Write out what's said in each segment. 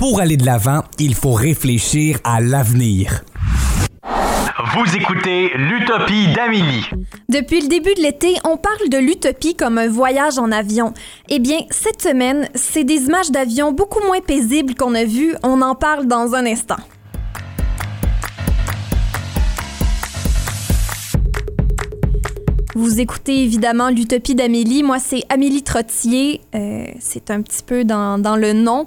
Pour aller de l'avant, il faut réfléchir à l'avenir. Vous écoutez l'Utopie d'Amélie. Depuis le début de l'été, on parle de l'utopie comme un voyage en avion. Eh bien, cette semaine, c'est des images d'avions beaucoup moins paisibles qu'on a vues. On en parle dans un instant. Vous écoutez évidemment l'Utopie d'Amélie. Moi, c'est Amélie Trottier. Euh, c'est un petit peu dans, dans le nom.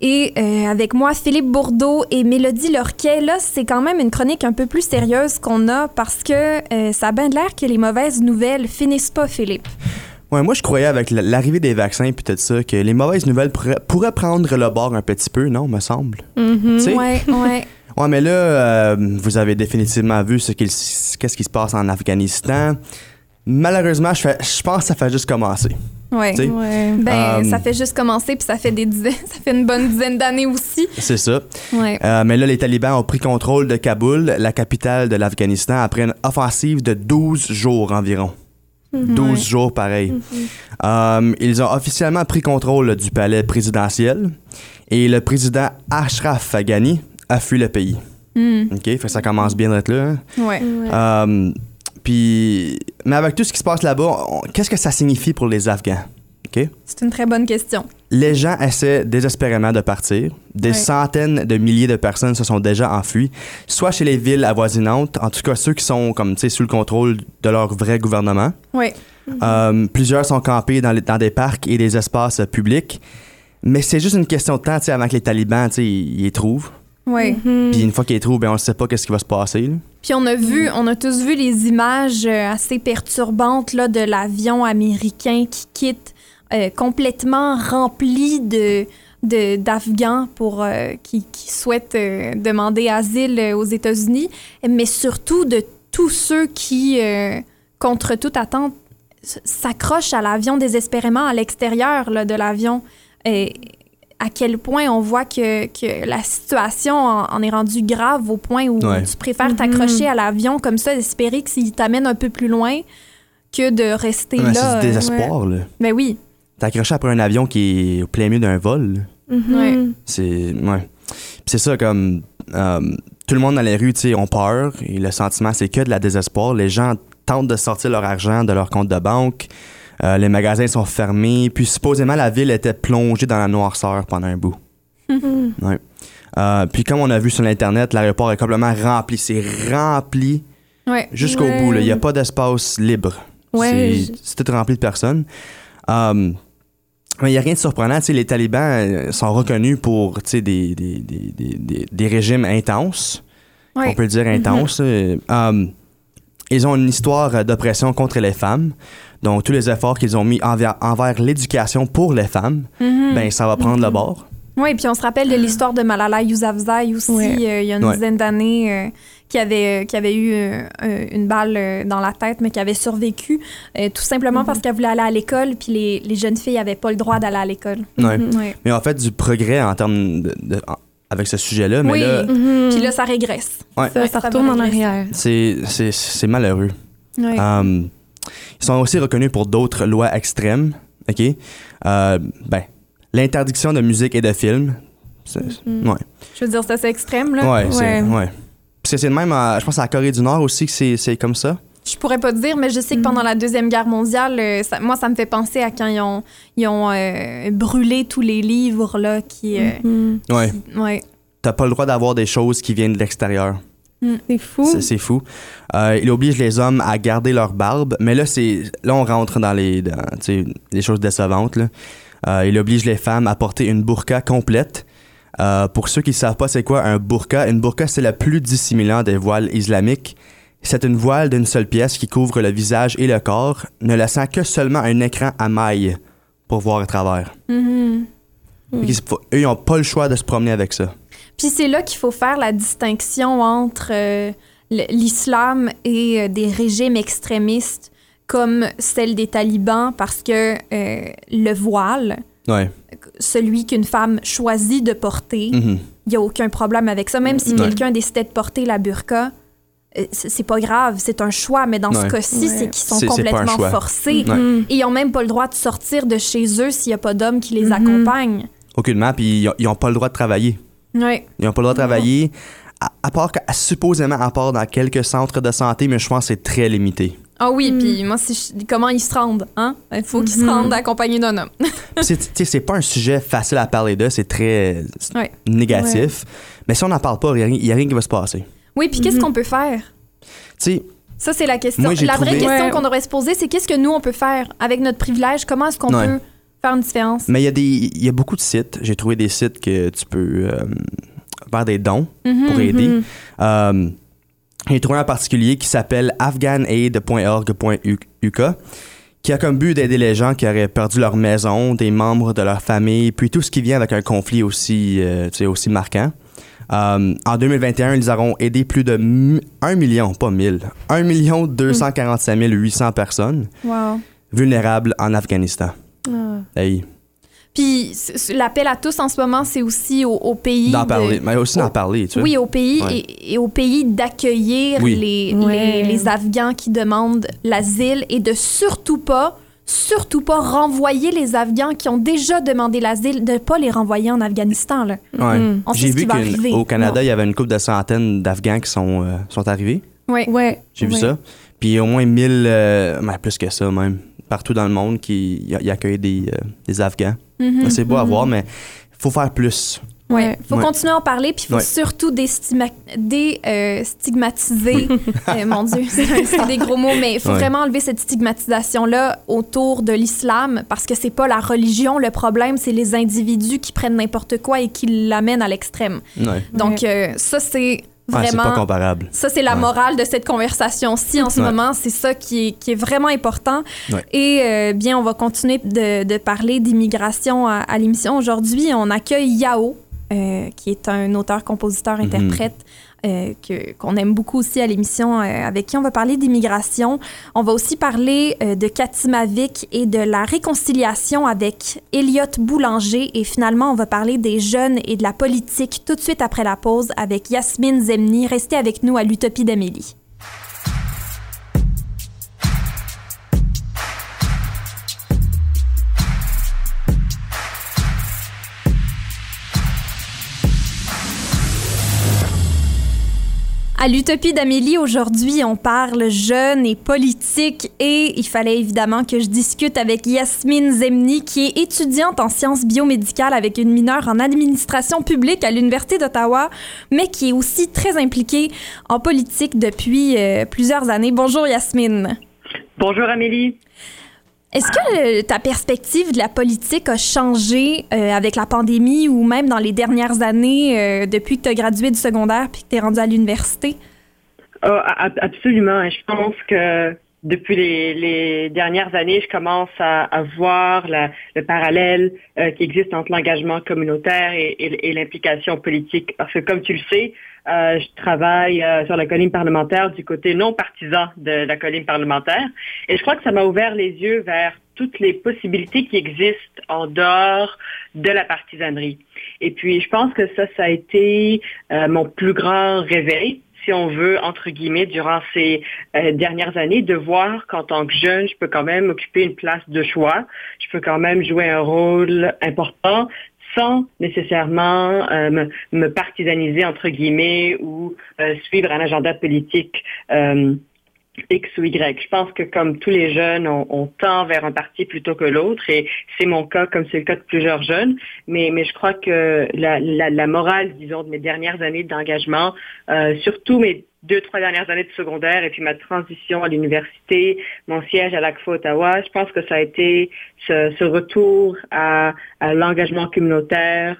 Et euh, avec moi, Philippe Bourdeau et Mélodie Lorquet. Là, c'est quand même une chronique un peu plus sérieuse qu'on a parce que euh, ça a bien l'air que les mauvaises nouvelles finissent pas, Philippe. Ouais, moi, je croyais avec l'arrivée des vaccins et tout ça que les mauvaises nouvelles pourraient, pourraient prendre le bord un petit peu, non, me semble. Tu sais? Ouais, ouais. Ouais, mais là, euh, vous avez définitivement vu ce qu'est-ce qui se passe en Afghanistan. Malheureusement, je, fais- je pense que ça fait juste commencer. Sais? Ouais. Ben, Euh, ça fait juste commencer, puis ça fait des dizaines, ça fait une bonne dizaine d'années aussi. C'est ça. Ouais. Euh, mais là, les talibans ont pris contrôle de Kaboul, la capitale de l'Afghanistan, après une offensive de 12 jours environ. 12 Ouais. jours, pareil. Euh, ils ont officiellement pris contrôle du palais présidentiel et le président Ashraf Ghani a fui le pays. Hmm. OK? Fait que ça commence bien d'être là. hein? Ouais. Puis, mais avec tout ce qui se passe là-bas, qu'est-ce que ça signifie pour les Afghans? C'est une très bonne question. Les gens essaient désespérément de partir. Des Ouais. centaines de milliers de personnes se sont déjà enfuies, soit chez les villes avoisinantes, en tout cas ceux qui sont comme tu sais sous le contrôle de leur vrai gouvernement. Ouais. Euh, plusieurs sont campés dans, les- dans des parcs et des espaces euh, publics. Mais c'est juste une question de temps avant que les talibans ils les trouvent. Ouais. Puis une fois qu'ils les trouvent, ben, on ne sait pas qu'est-ce qui va se passer. là. Puis on a vu, on a tous vu les images euh, assez perturbantes là, de l'avion américain qui quitte euh, complètement rempli de d'Afghans pour euh, qui, qui souhaitent euh, demander asile aux États-Unis, mais surtout de tous ceux qui, contre toute attente, s'accrochent à l'avion désespérément à l'extérieur de l'avion. Et à quel point on voit que, que la situation en, en est rendue grave au point où Ouais. tu préfères t'accrocher à l'avion comme ça, espérer que s'il t'amène un peu plus loin que de rester Ouais, là. c'est euh, du désespoir. là. Ben oui. T'es accroché après un avion qui est au plein milieu d'un vol. Ouais. C'est ouais. C'est ça comme euh, tout le monde dans les rues, tu sais, ont peur et le sentiment c'est que de la désespoir. Les gens tentent de sortir leur argent de leur compte de banque. Euh, les magasins sont fermés. Puis supposément la ville était plongée dans la noirceur pendant un bout. Ouais. Euh, puis comme on a vu sur l'internet, l'aéroport est complètement rempli. C'est rempli Ouais. jusqu'au Ouais. bout. Il n'y a pas d'espace libre. Ouais, C'est- je- c'est tout rempli de personnes. Euh, mais il n'y a rien de surprenant. Les talibans sont reconnus pour des, des, des, des, des- des régimes intenses. On peut le dire intenses. euh, euh, ils ont une histoire d'oppression contre les femmes. Donc, tous les efforts qu'ils ont mis envers, envers l'éducation pour les femmes, Mhm. ben, ça va prendre le bord. Oui, puis on se rappelle de l'histoire de Malala Yousafzai aussi, Ouais. euh, il y a une Ouais. dizaine d'années, euh, qui, avait, qui avait eu euh, euh, une balle euh, dans la tête, mais qui avait survécu, euh, tout simplement parce qu'elle voulait aller à l'école, puis les, les jeunes filles n'avaient pas le droit d'aller à l'école. Ouais. Ouais. Mais en fait, du progrès en termes de, de- en- avec ce sujet-là. Mais Oui. là, Mhm. Puis là, ça régresse. Ouais. ça, ça ça retourne en arrière. c'est c'est- c'est malheureux. Euh, ils sont aussi reconnus pour d'autres lois extrêmes. OK? Euh, ben, l'interdiction de musique et de films. C'est- Ouais. Je veux dire, c'est assez extrême, là. Ouais, c'est. Ouais. Ouais. Puis c'est- c'est le même, à- je pense, à la Corée du Nord aussi que c'est c'est comme ça. Je pourrais pas te dire, mais je sais que pendant la Deuxième Guerre mondiale, euh, ça- moi, ça me fait penser à quand ils ont, ils ont euh, brûlé tous les livres, là, qui... euh, Mhm. Ouais. ouais. T'as pas le droit d'avoir des choses qui viennent de l'extérieur. C'est fou. C'est- C'est fou. Euh, il oblige les hommes à garder leur barbe, mais là, c'est là on rentre dans les, dans, tu sais, les choses décevantes. Là. Euh, il oblige les femmes à porter une burqa complète. Euh, pour ceux qui ne savent pas c'est quoi un burqa, une burqa c'est le plus dissimulant des voiles islamiques. C'est une voile d'une seule pièce qui couvre le visage et le corps, ne laissant que seulement un écran à mailles pour voir à travers. Mhm. Eux, ils n'ont pas le choix de se promener avec ça. Puis c'est là qu'il faut faire la distinction entre euh, l'islam et euh, des régimes extrémistes comme celle des talibans parce que euh, le voile, Ouais. celui qu'une femme choisit de porter, il Mhm. n'y a aucun problème avec ça. Même si Ouais. quelqu'un décidait de porter la burqa, c'est c'est pas grave, c'est un choix. Mais dans Ouais. ce cas-ci, Ouais. c'est qu'ils sont complètement forcés. Ouais. Mhm. Et ils n'ont même pas le droit de sortir de chez eux s'il n'y a pas d'homme qui les Mhm. accompagne. Aucunement, puis ils n'ont pas le droit de travailler. Oui. Ils n'ont pas le droit de travailler, à, à part, que- supposément, à part dans quelques centres de santé, mais je pense que c'est très limité. Ah oui, puis moi, si je- comment ils se rendent, hein? Il faut qu'ils se rendent accompagnés d'un homme. C'est, tu sais, c'est pas un sujet facile à parler de, c'est très Ouais. négatif. Mais si on n'en parle pas, il n'y a, rien qui va se passer. Oui, puis qu'est-ce qu'on peut faire? Tu sais, Ça, c'est la question. Moi, la vraie question Ouais. qu'on devrait se poser, c'est qu'est-ce que nous, on peut faire avec notre privilège? Comment est-ce qu'on Ouais. peut faire une différence? mais il y, a des, il y a beaucoup de sites. J'ai trouvé des sites que tu peux euh, faire des dons Mhm, pour aider. Euh, j'ai trouvé un particulier qui s'appelle afghanaid.org.uk qui a comme but d'aider les gens qui auraient perdu leur maison, des membres de leur famille, puis tout ce qui vient avec un conflit aussi, euh, tu sais, aussi marquant. Euh, en 2021, ils auront aidé plus de 1 million, pas 1000, 1 million 245 800 personnes Wow. vulnérables en Afghanistan. Hey, Puis l'appel à tous en ce moment, c'est aussi au, au pays. d'en de- parler, mais aussi d'en parler, tu vois. Oui, au pays Ouais. et, et au pays d'accueillir Oui. les, Ouais. les, les Afghans qui demandent l'asile et de surtout pas, surtout pas renvoyer les Afghans qui ont déjà demandé l'asile, de pas les renvoyer en Afghanistan. Là. Ouais. On sait J'ai ce qui vu va arriver. qu'au Canada, Non. il y avait une couple de centaines d'Afghans qui sont, euh, sont arrivés. Oui. Ouais. J'ai vu ouais. ça. Puis au moins 1000, euh, ben, plus que ça même, partout dans le monde qui y, y accueillent des, euh, des Afghans. Mhm. C'est beau à voir, mais il faut faire plus. Ouais. Faut Ouais. continuer à en parler, puis il faut Ouais. surtout déstigmatiser. euh, mon Dieu, c'est des gros mots, mais il faut Ouais. vraiment enlever cette stigmatisation-là autour de l'islam, parce que c'est pas la religion le problème, c'est les individus qui prennent n'importe quoi et qui l'amènent à l'extrême. Ouais. Donc, euh, ça, c'est Ouais, c'est pas vraiment. comparable. Ça, c'est la Ouais. morale de cette conversation-ci en ce Ouais. moment. C'est ça qui est, qui est vraiment important. Ouais. Et euh, bien, on va continuer de, de parler d'immigration à, à l'émission. Aujourd'hui, on accueille Yao, euh, qui est un auteur, compositeur, interprète. euh, que- qu'on aime beaucoup aussi à l'émission, euh, avec qui on va parler d'immigration. On va aussi parler euh, de Katimavik et de la réconciliation avec Elliot Boulanger. Et finalement, on va parler des jeunes et de la politique tout de suite après la pause avec Yasmine Zemni. Restez avec nous à l'Utopie d'Amélie. À l'Utopie d'Amélie, aujourd'hui, on parle jeunes et politique et il fallait évidemment que je discute avec Yasmine Zemni, qui est étudiante en sciences biomédicales avec une mineure en administration publique à l'Université d'Ottawa, mais qui est aussi très impliquée en politique depuis euh, plusieurs années. Bonjour Yasmine. Bonjour Amélie. Est-ce que euh, ta perspective de la politique a changé euh, avec la pandémie ou même dans les dernières années euh, depuis que tu as gradué du secondaire puis que tu es rendu à l'université? Oh, absolument. Je pense que depuis les, les dernières années, je commence à, à voir la- le parallèle euh, qui existe entre l'engagement communautaire et, et- l'implication politique. Parce que comme tu le sais, euh, je travaille euh, sur la colline parlementaire du côté non partisan de la colline parlementaire. Et je crois que ça m'a ouvert les yeux vers toutes les possibilités qui existent en dehors de la partisanerie. Et puis, je pense que ça, ça a été euh, mon plus grand réveil, si on veut, entre guillemets, durant ces euh, dernières années, de voir qu'en tant que jeune, je peux quand même occuper une place de choix, je peux quand même jouer un rôle important sans nécessairement euh, me, partisaniser, entre guillemets, ou euh, suivre un agenda politique. X ou Y. Je pense que comme tous les jeunes, on, on tend vers un parti plutôt que l'autre et c'est mon cas comme c'est le cas de plusieurs jeunes. Mais, mais je crois que la, la, la morale, disons, de mes dernières années d'engagement, euh, surtout mes deux, trois dernières années de secondaire et puis ma transition à l'université, mon siège à l'ACFA Ottawa, je pense que ça a été ce, ce retour à, à l'engagement communautaire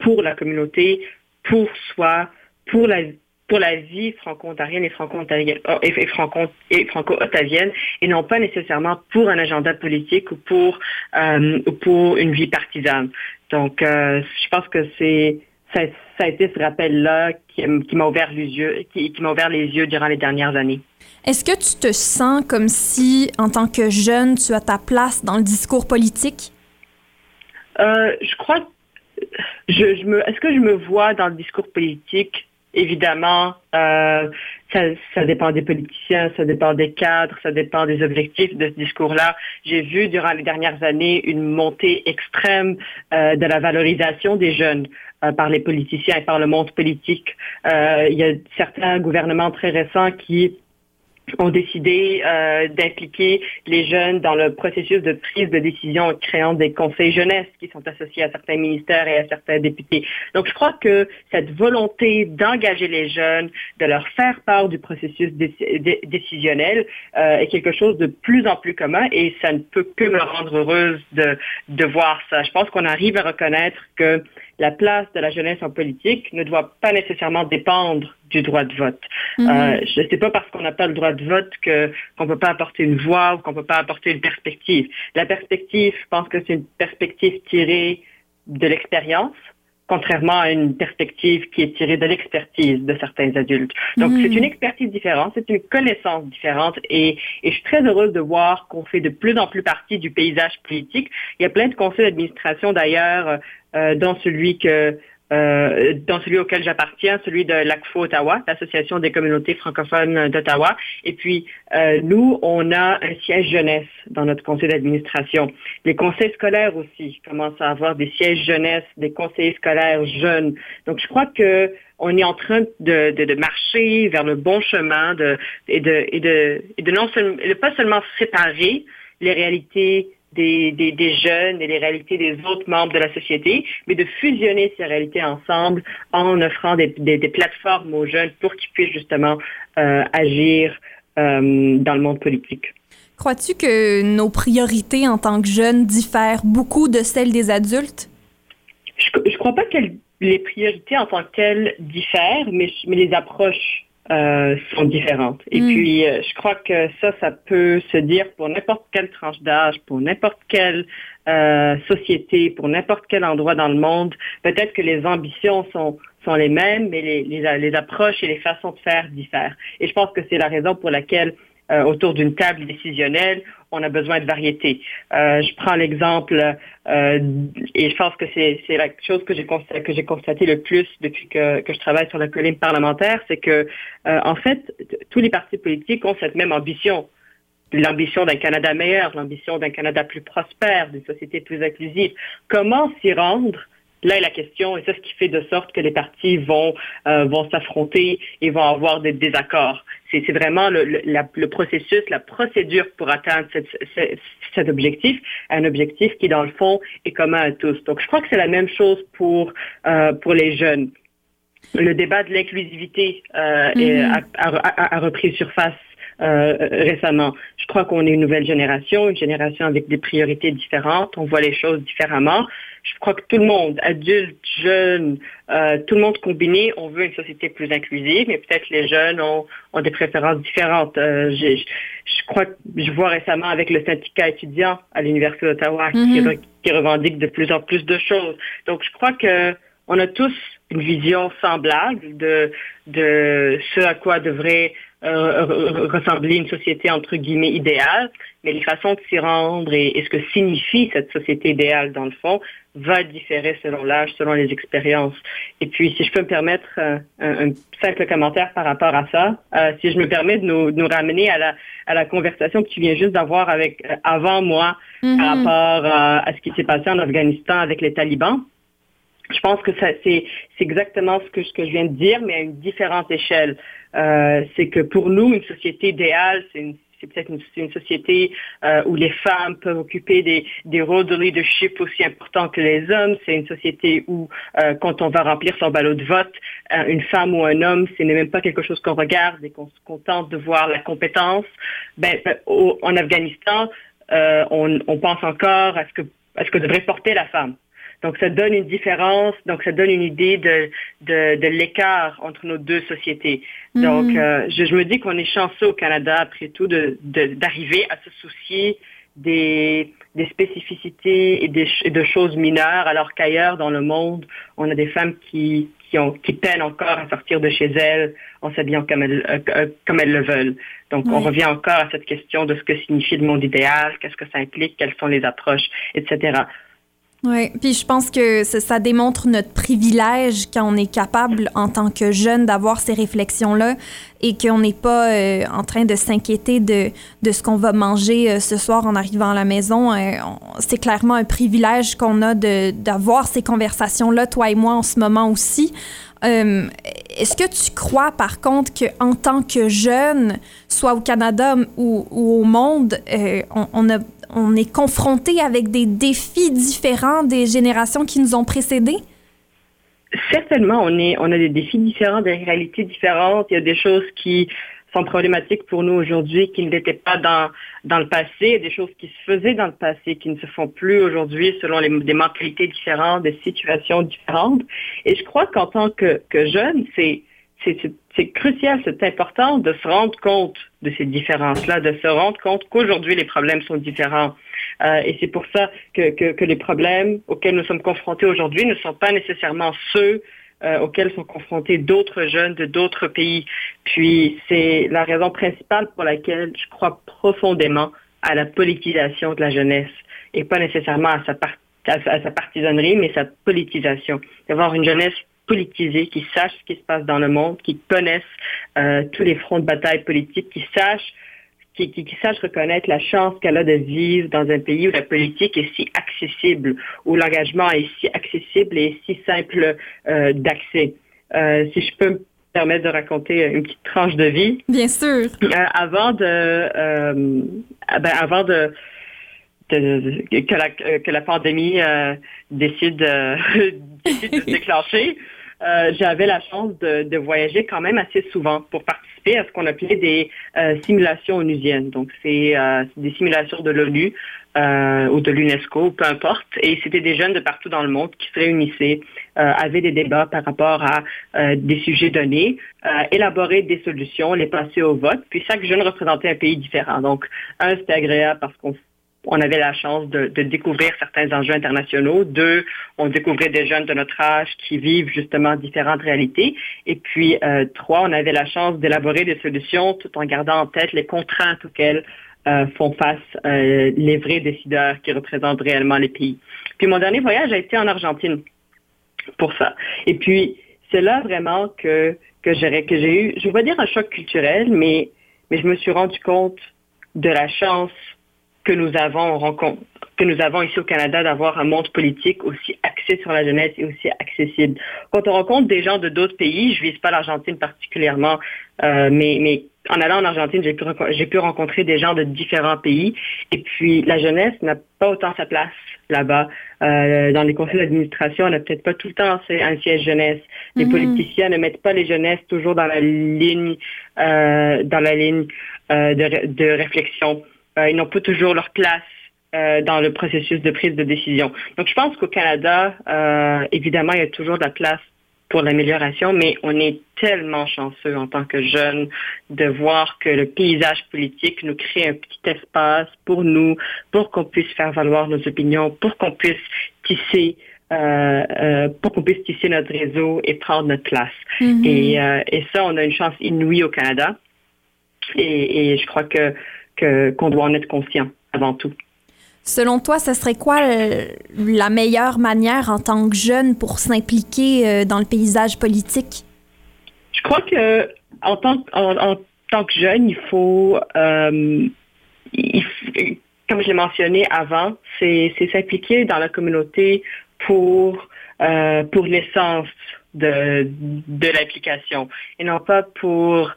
pour la communauté, pour soi, pour la pour la vie franco-ontarienne et franco-ontarienne et, et franco et franco-ottavienne et non pas nécessairement pour un agenda politique ou pour euh, ou pour une vie partisane. Donc euh, je pense que c'est ça, ça a été ce rappel-là qui, qui m'a ouvert les yeux qui, qui m'a ouvert les yeux durant les dernières années. Est-ce que tu te sens comme si, en tant que jeune, tu as ta place dans le discours politique? Euh, je crois, je, je me, est-ce que je me vois dans le discours politique? Évidemment, euh, ça, dépend des politiciens, ça dépend des cadres, ça dépend des objectifs de ce discours-là. J'ai vu durant les dernières années une montée extrême euh, de la valorisation des jeunes euh, par les politiciens et par le monde politique. Euh, il y a certains gouvernements très récents qui ont décidé euh, d'impliquer les jeunes dans le processus de prise de décision en créant des conseils jeunesse qui sont associés à certains ministères et à certains députés. Donc, je crois que cette volonté d'engager les jeunes, de leur faire part du processus décisionnel euh, est quelque chose de plus en plus commun et ça ne peut que me rendre heureuse de, de voir ça. Je pense qu'on arrive à reconnaître que la place de la jeunesse en politique ne doit pas nécessairement dépendre du droit de vote. Mhm. Euh, je ne sais pas parce qu'on n'a pas le droit de vote que qu'on peut pas apporter une voix ou qu'on peut pas apporter une perspective. La perspective, je pense que c'est une perspective tirée de l'expérience, contrairement à une perspective qui est tirée de l'expertise de certains adultes. Donc, c'est mhm. une expertise différente, c'est une connaissance différente et, et, je suis très heureuse de voir qu'on fait de plus en plus partie du paysage politique. Il y a plein de conseils d'administration d'ailleurs dans celui que euh, dans celui auquel j'appartiens, celui de l'ACFO Ottawa, l'Association des communautés francophones d'Ottawa. Et puis, euh, nous, on a un siège jeunesse dans notre conseil d'administration. Les conseils scolaires aussi commencent à avoir des sièges jeunesse, des conseillers scolaires jeunes. Donc, je crois que on est en train de, de, de marcher vers le bon chemin de, et, de, et, de, et de non seulement, pas seulement séparer les réalités des, des, jeunes et les réalités des autres membres de la société, mais de fusionner ces réalités ensemble en offrant des, des, plateformes aux jeunes pour qu'ils puissent justement euh, agir euh, dans le monde politique. Crois-tu que nos priorités en tant que jeunes diffèrent beaucoup de celles des adultes? Je ne crois pas que les priorités en tant que telles diffèrent, mais, mais les approches euh, sont différentes. Et mm. puis, euh, je crois que ça, ça peut se dire pour n'importe quelle tranche d'âge, pour n'importe quelle euh, société, pour n'importe quel endroit dans le monde. Peut-être que les ambitions sont sont les mêmes, mais les, les, les approches et les façons de faire diffèrent. Et je pense que c'est la raison pour laquelle euh, autour d'une table décisionnelle, on a besoin de variété. Euh, je prends l'exemple, euh, et je pense que c'est la chose que j'ai constaté, que j'ai constaté le plus depuis que, que, je travaille sur la colline parlementaire, c'est que en fait, tous les partis politiques ont cette même ambition l'ambition d'un Canada meilleur, l'ambition d'un Canada plus prospère, d'une société plus inclusive. Comment s'y rendre? Là est la question, et c'est ce qui fait de sorte que les partis vont euh, vont s'affronter et vont avoir des désaccords. C'est vraiment le, le, processus, la procédure pour atteindre cet objectif, un objectif qui, dans le fond, est commun à tous. Donc, je crois que c'est la même chose pour euh, pour les jeunes. Le débat de l'inclusivité euh, mm-hmm. a, a, repris surface euh, récemment. Je crois qu'on est une nouvelle génération, une génération avec des priorités différentes. On voit les choses différemment. Je crois que tout le monde, adultes, jeunes, euh, tout le monde combiné, on veut une société plus inclusive, mais peut-être les jeunes ont, ont des préférences différentes. Euh, je crois que je vois récemment avec le syndicat étudiant à l'Université d'Ottawa qui, mm-hmm. qui revendique de plus en plus de choses. Donc, je crois que on a tous une vision semblable de, de ce à quoi devrait euh, ressembler une société entre guillemets idéale, mais les façons de s'y rendre et, ce que signifie cette société idéale dans le fond va différer selon l'âge, selon les expériences. Et puis, si je peux me permettre euh, un, simple commentaire par rapport à ça, euh, si je me permets de nous, nous, ramener à la, à la conversation que tu viens juste d'avoir avec avant moi par mm-hmm. rapport à ce qui s'est passé en Afghanistan avec les talibans. Je pense que c'est exactement ce que, ce que je viens de dire, mais à une différente échelle. Euh, c'est que pour nous, une société idéale, c'est peut-être une, société euh, où les femmes peuvent occuper des, des, rôles de leadership aussi importants que les hommes. C'est une société où, euh, quand on va remplir son ballot de vote, euh, une femme ou un homme, ce n'est même pas quelque chose qu'on regarde et qu'on se contente de voir la compétence. Ben, ben en Afghanistan, on, on, pense encore à ce que, à ce que devrait porter la femme. Donc, ça donne une différence, donc ça donne une idée de, de, de l'écart entre nos deux sociétés. Donc, mm. euh, je, je, me dis qu'on est chanceux au Canada, après tout, d'arriver de, d'arriver à se soucier des, des spécificités et, des, de choses mineures, alors qu'ailleurs dans le monde, on a des femmes qui, qui, ont, qui peinent encore à sortir de chez elles en s'habillant comme elles, euh, euh, comme elles le veulent. Donc, on revient encore à cette question de ce que signifie le monde idéal, qu'est-ce que ça implique, quelles sont les approches, etc. Oui, puis je pense que ça, démontre notre privilège quand on est capable, en tant que jeune, d'avoir ces réflexions-là et qu'on n'est pas euh, en train de s'inquiéter de, de ce qu'on va manger euh, ce soir en arrivant à la maison. Euh, c'est clairement un privilège qu'on a d'avoir ces conversations-là, toi et moi, en ce moment aussi. Est-ce que tu crois, par contre, qu'en tant que jeune, soit au Canada ou, au monde, on, on, est confronté avec des défis différents des générations qui nous ont précédés? Certainement, on, on a des défis différents, des réalités différentes. Il y a des choses qui sont problématiques pour nous aujourd'hui qui ne l'étaient pas dans, dans le passé, des choses qui se faisaient dans le passé qui ne se font plus aujourd'hui selon les, des mentalités différentes, des situations différentes. Et je crois qu'en tant que, que jeune, c'est c'est crucial, c'est important de se rendre compte de ces différences-là, de se rendre compte qu'aujourd'hui les problèmes sont différents. Euh, et c'est pour ça que, que, les problèmes auxquels nous sommes confrontés aujourd'hui ne sont pas nécessairement ceux euh, auxquels sont confrontés d'autres jeunes de d'autres pays. Puis c'est la raison principale pour laquelle je crois profondément à la politisation de la jeunesse et pas nécessairement à sa, à sa partisanerie, mais sa politisation. D'avoir une jeunesse politisés, qui sachent ce qui se passe dans le monde, qui connaissent euh, tous les fronts de bataille politiques, qui sachent qui, qui, sachent reconnaître la chance qu'elle a de vivre dans un pays où la politique est si accessible, où l'engagement est si accessible et si simple euh, d'accès. Euh, si je peux me permettre de raconter une petite tranche de vie. Bien sûr. avant de, ben, avant de, que, la, que la pandémie décide, décide de se déclencher. Euh, j'avais la chance de, voyager quand même assez souvent pour participer à ce qu'on appelait des euh, simulations onusiennes. Donc, c'est euh, des simulations de l'ONU ou de l'UNESCO, peu importe. Et c'était des jeunes de partout dans le monde qui se réunissaient, avaient des débats par rapport à des sujets donnés, élaborer des solutions, les passer au vote. Puis chaque jeune représentait un pays différent. Donc, un, c'était agréable parce qu'on on avait la chance de, découvrir certains enjeux internationaux. Deux, on découvrait des jeunes de notre âge qui vivent justement différentes réalités. Et puis, euh, trois, on avait la chance d'élaborer des solutions tout en gardant en tête les contraintes auxquelles euh, font face euh, les vrais décideurs qui représentent réellement les pays. Puis mon dernier voyage a été en Argentine pour ça. Et puis, c'est là vraiment que, que j'ai eu, je vais dire un choc culturel, mais, mais je me suis rendu compte de la chance que nous avons que nous avons ici au Canada d'avoir un monde politique aussi axé sur la jeunesse et aussi accessible. Quand on rencontre des gens de d'autres pays, je vise pas l'Argentine particulièrement, euh, mais, mais en allant en Argentine, j'ai pu, j'ai pu rencontrer des gens de différents pays. Et puis, la jeunesse n'a pas autant sa place là-bas. Euh, dans les conseils d'administration, on n'a peut-être pas tout le temps un siège jeunesse. Les mm-hmm. politiciens ne mettent pas les jeunesses toujours dans la ligne, euh, dans la ligne de, de réflexion. Euh, ils n'ont pas toujours leur place euh, dans le processus de prise de décision. Donc, je pense qu'au Canada, euh, évidemment, il y a toujours de la place pour l'amélioration, mais on est tellement chanceux en tant que jeunes de voir que le paysage politique nous crée un petit espace pour nous, pour qu'on puisse faire valoir nos opinions, pour qu'on puisse tisser euh, pour qu'on puisse tisser notre réseau et prendre notre place. Mm-hmm. et, et, ça, on a une chance inouïe au Canada. Et, et je crois que qu'on doit en être conscient avant tout. Selon toi, ce serait quoi euh, la meilleure manière en tant que jeune pour s'impliquer euh, dans le paysage politique? Je crois que en tant, tant que jeune, il faut, euh, comme je l'ai mentionné avant, c'est s'impliquer dans la communauté pour, pour l'essence de, de l'application et non pas pour,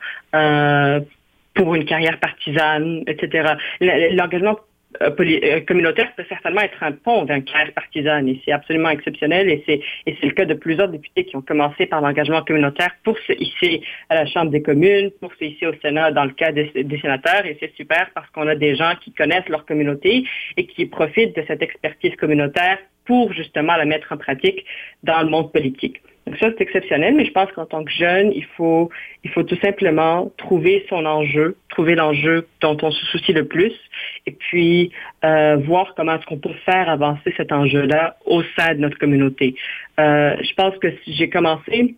pour une carrière partisane, etc. L'engagement euh, euh, communautaire peut certainement être un pont d'une carrière partisane et c'est absolument exceptionnel et c'est et c'est le cas de plusieurs députés qui ont commencé par l'engagement communautaire pour se hisser à la Chambre des communes, pour se hisser au Sénat dans le cas des sénateurs et c'est super parce qu'on a des gens qui connaissent leur communauté et qui profitent de cette expertise communautaire pour justement la mettre en pratique dans le monde politique. Donc ça, c'est exceptionnel, mais je pense qu'en tant que jeune, il faut, il faut tout simplement trouver son enjeu, trouver l'enjeu dont on se soucie le plus, et puis euh, voir comment est-ce qu'on peut faire avancer cet enjeu-là au sein de notre communauté. Euh, je pense que j'ai commencé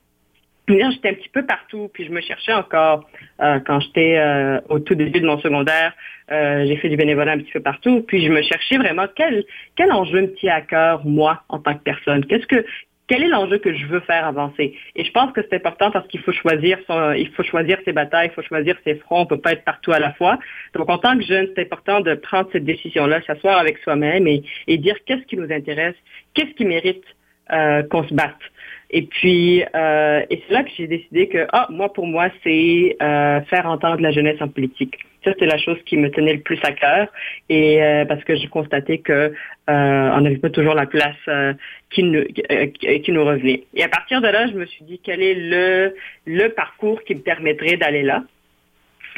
j'étais un petit peu partout, puis je me cherchais encore euh, quand j'étais euh, au tout début de mon secondaire. Euh, j'ai fait du bénévolat un petit peu partout, puis je me cherchais vraiment quel quel enjeu me tient à cœur moi en tant que personne. Qu'est-ce que quel est l'enjeu que je veux faire avancer? Et je pense que c'est important parce qu'il faut choisir son, il faut choisir ses batailles, il faut choisir ses fronts. On peut pas être partout à la fois. Donc en tant que jeune, c'est important de prendre cette décision-là, s'asseoir avec soi-même et, et dire qu'est-ce qui nous intéresse, qu'est-ce qui mérite euh, qu'on se batte. Et puis, euh, et c'est là que j'ai décidé que, ah, moi, pour moi, c'est euh, faire entendre la jeunesse en politique. Ça, c'était la chose qui me tenait le plus à cœur, et euh, parce que j'ai constaté que euh, on n'avait pas toujours la place euh, qui, nous, qui nous revenait. Et à partir de là, je me suis dit quel est le le parcours qui me permettrait d'aller là?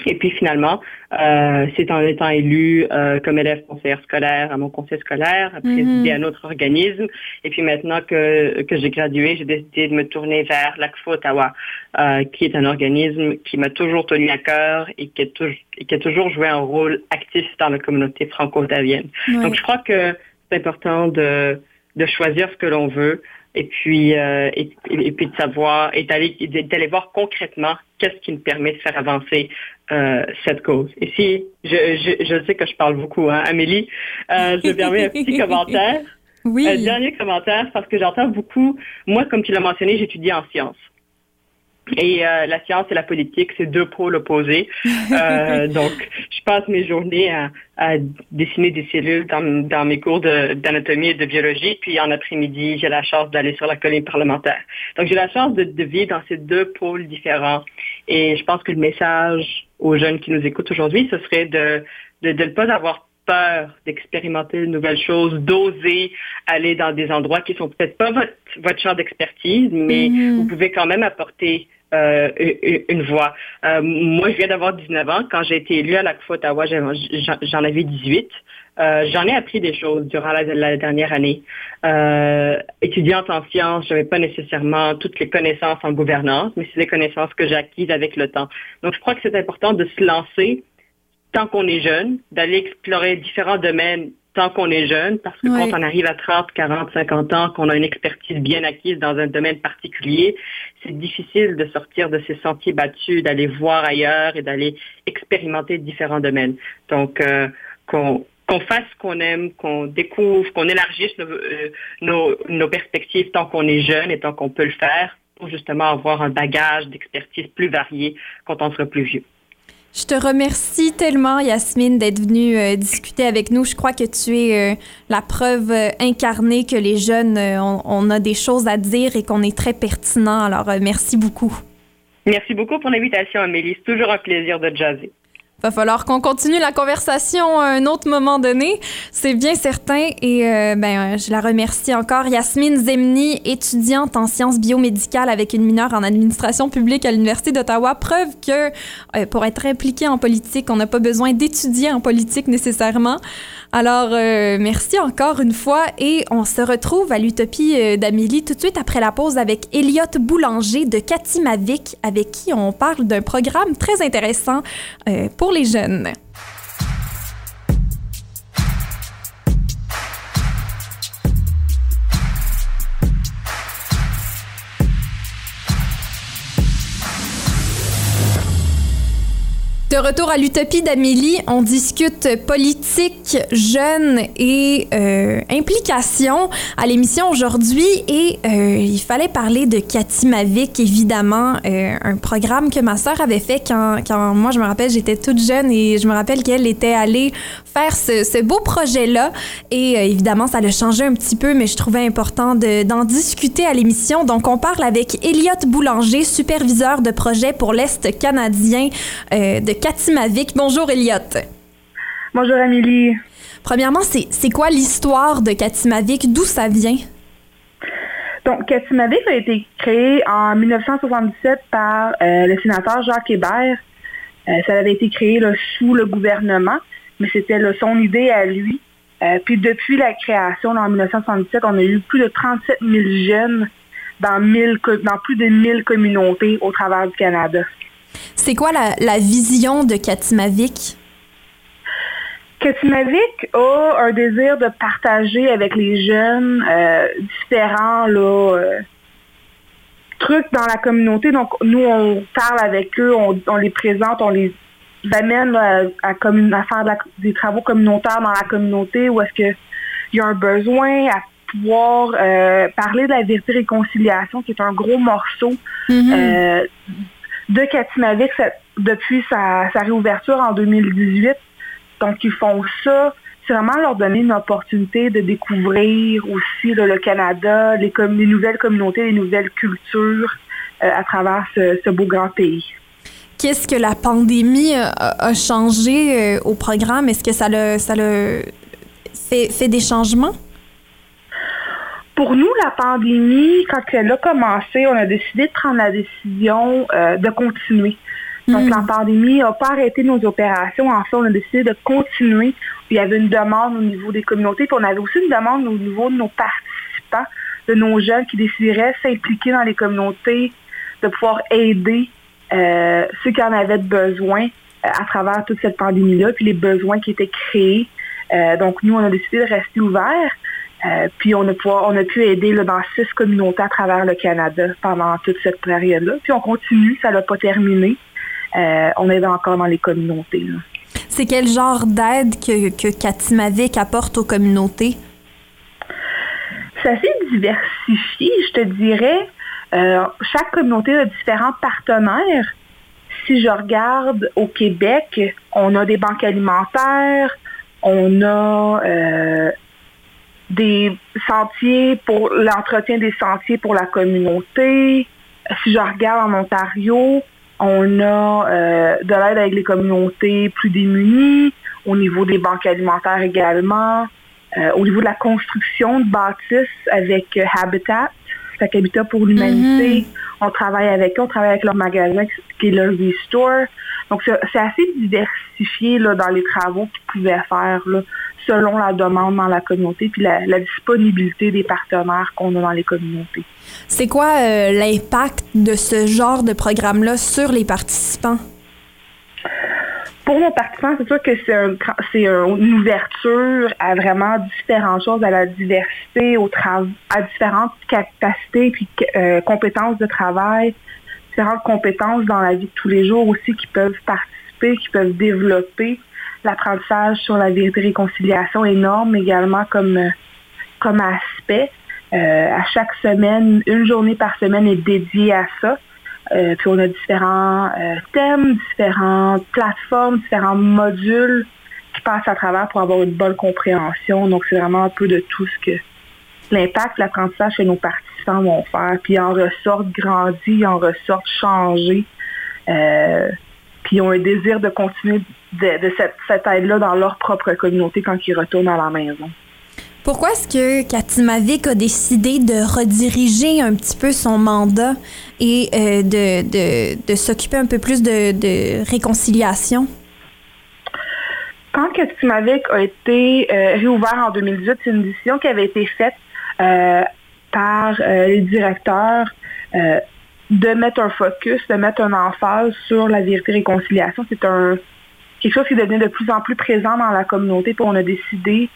Et puis finalement, euh, c'est en étant élu euh, comme élève conseillère scolaire à mon conseil scolaire, à présider un autre organisme. Et puis maintenant que, que j'ai gradué, j'ai décidé de me tourner vers l'ACFO Ottawa, euh, qui est un organisme qui m'a toujours tenu à cœur et qui, est toujours, et qui a toujours joué un rôle actif dans la communauté franco-ottavienne. Donc je crois que c'est important de, de choisir ce que l'on veut et puis euh, et, et, puis de savoir et d'aller d'aller voir concrètement qu'est-ce qui nous permet de faire avancer euh, cette cause. Et si je, je, je, sais que je parle beaucoup, hein, Amélie, euh, je permets un petit commentaire. Oui. Un dernier commentaire parce que j'entends beaucoup. Moi, comme tu l'as mentionné, j'étudie en sciences. Et euh, la science et la politique, c'est deux pôles opposés. Euh, donc, je passe mes journées à, à dessiner des cellules dans, dans mes cours d'anatomie et de biologie, puis en après-midi, j'ai la chance d'aller sur la colline parlementaire. Donc, j'ai la chance de, de, vivre dans ces deux pôles différents. Et je pense que le message aux jeunes qui nous écoutent aujourd'hui, ce serait de, de, de ne pas avoir peur d'expérimenter de nouvelles choses, d'oser aller dans des endroits qui sont peut-être pas votre, votre champ d'expertise, mais mmh. vous pouvez quand même apporter euh, une voix. Euh, moi, je viens d'avoir 19 ans. Quand j'ai été élue à la CFO Ottawa, j'en avais 18. Euh, j'en ai appris des choses durant la, la dernière année. Euh, étudiante en sciences, j'avais pas nécessairement toutes les connaissances en gouvernance, mais c'est des connaissances que j'ai acquises avec le temps. Donc, je crois que c'est important de se lancer tant qu'on est jeune, d'aller explorer différents domaines tant qu'on est jeune, parce que quand on arrive à 30, 40, 50 ans, qu'on a une expertise bien acquise dans un domaine particulier, c'est difficile de sortir de ces sentiers battus, d'aller voir ailleurs et d'aller expérimenter différents domaines. Donc, euh, qu'on qu'on fasse ce qu'on aime, qu'on découvre, qu'on élargisse nos, euh, nos, nos perspectives tant qu'on est jeune et tant qu'on peut le faire, pour justement avoir un bagage d'expertise plus varié quand on sera plus vieux. Je te remercie tellement, Yasmine, d'être venue euh, discuter avec nous. Je crois que tu es euh, la preuve euh, incarnée que les jeunes, on, on, a des choses à dire et qu'on est très pertinent. Alors, merci beaucoup. Merci beaucoup pour l'invitation, Amélie. C'est toujours un plaisir de jaser va falloir qu'on continue la conversation à un autre moment donné, c'est bien certain. Et euh, ben, je la remercie encore. Yasmine Zemni, étudiante en sciences biomédicales avec une mineure en administration publique à l'Université d'Ottawa, preuve que euh, pour être impliqué en politique, on n'a pas besoin d'étudier en politique nécessairement. Alors, euh, merci encore une fois et on se retrouve à l'Utopie euh, d'Amélie tout de suite après la pause avec Elliot Boulanger de Katimavik, avec qui on parle d'un programme très intéressant euh, pour les jeunes. De retour à l'utopie d'Amélie, on discute politique, jeunes et euh, implication à l'émission aujourd'hui et euh, il fallait parler de Cathy Mavic, évidemment, euh, un programme que ma sœur avait fait quand, quand moi je me rappelle j'étais toute jeune et je me rappelle qu'elle était allée faire ce, beau projet-là et évidemment ça l'a changé un petit peu mais je trouvais important d'en discuter à l'émission. Donc on parle avec Elliot Boulanger, superviseur de projet pour l'Est canadien de Katimavik. Bonjour, Elliot. Bonjour, Amélie. Premièrement, c'est quoi l'histoire de Katimavik? D'où ça vient? Donc, Katimavik a été créé en 1977 par euh, le sénateur Jacques Hébert. Euh, ça avait été créé là, sous le gouvernement, mais c'était son idée à lui. Euh, puis depuis la création là, en 1977, on a eu plus de 37 000 jeunes dans, 1000, dans plus de 1000 communautés au travers du Canada. C'est quoi la, la, vision de Katimavik? Katimavik a un désir de partager avec les jeunes euh, différents là, euh, trucs dans la communauté. Donc, nous, on parle avec eux, on, les présente, on les amène à, à, faire des travaux communautaires dans la communauté où est-ce qu'il y a un besoin à pouvoir euh, parler de la vérité réconciliation, qui est un gros morceau mm-hmm. euh, de Katimavik depuis sa, réouverture en 2018. Donc, ils font ça. C'est vraiment leur donner une opportunité de découvrir aussi le Canada, les, les, nouvelles communautés, les nouvelles cultures euh, à travers ce, beau grand pays. Qu'est-ce que la pandémie a, changé au programme? Est-ce que ça le, fait des changements? Pour nous, la pandémie, quand elle a commencé, on a décidé de prendre la décision euh, de continuer. Donc, mm. la pandémie n'a pas arrêté nos opérations. En fait, on a décidé de continuer. Il y avait une demande au niveau des communautés, puis on avait aussi une demande au niveau de nos participants, de nos jeunes qui décideraient s'impliquer dans les communautés, de pouvoir aider euh, ceux qui en avaient besoin euh, à travers toute cette pandémie-là, puis les besoins qui étaient créés. donc, nous, on a décidé de rester ouverts. Euh, puis on a, pu, on a pu aider là, dans six communautés à travers le Canada pendant toute cette période-là. Puis on continue, ça n'a pas terminé. Euh, on est encore dans les communautés. C'est quel genre d'aide que, que Katimavik apporte aux communautés? C'est assez diversifié, je te dirais. Euh, chaque communauté a différents partenaires. Si je regarde au Québec, on a des banques alimentaires, on a des sentiers pour l'entretien des sentiers pour la communauté. Si je regarde en Ontario, on a euh, de l'aide avec les communautés plus démunies, au niveau des banques alimentaires également, euh, au niveau de la construction de bâtisses avec euh, Habitat, fait Habitat pour l'humanité. Mm-hmm. On travaille avec eux, on travaille avec leur magasin qui est le Restore. Donc c'est assez diversifié là, dans les travaux qu'ils pouvaient faire. Là selon la demande dans la communauté puis la, disponibilité des partenaires qu'on a dans les communautés. C'est quoi euh, l'impact de ce genre de programme-là sur les participants? Pour nos participants, c'est sûr que c'est une ouverture à vraiment différentes choses, à la diversité, au à différentes capacités puis euh, compétences de travail, différentes compétences dans la vie de tous les jours aussi qui peuvent participer, qui peuvent développer l'apprentissage sur la vérité réconciliation énorme également comme, euh, comme aspect. Euh, à chaque semaine, une journée par semaine est dédiée à ça. Euh, puis on a différents thèmes, différentes plateformes, différents modules qui passent à travers pour avoir une bonne compréhension. Donc c'est vraiment un peu de tout ce que l'impact, l'apprentissage que nos participants vont faire. Puis en ressortent grandis, en ressortent changés ils ont un désir de continuer de, cette, aide-là dans leur propre communauté quand ils retournent à la maison. Pourquoi est-ce que Katimavik a décidé de rediriger un petit peu son mandat et euh, de, s'occuper un peu plus de, réconciliation? Quand Katimavik a été euh, réouvert en 2018, c'est une décision qui avait été faite euh, par les directeurs de mettre un focus, de mettre un emphase sur la vérité réconciliation. C'est un quelque chose qui devient de plus en plus présent dans la communauté. Puis on a décidé,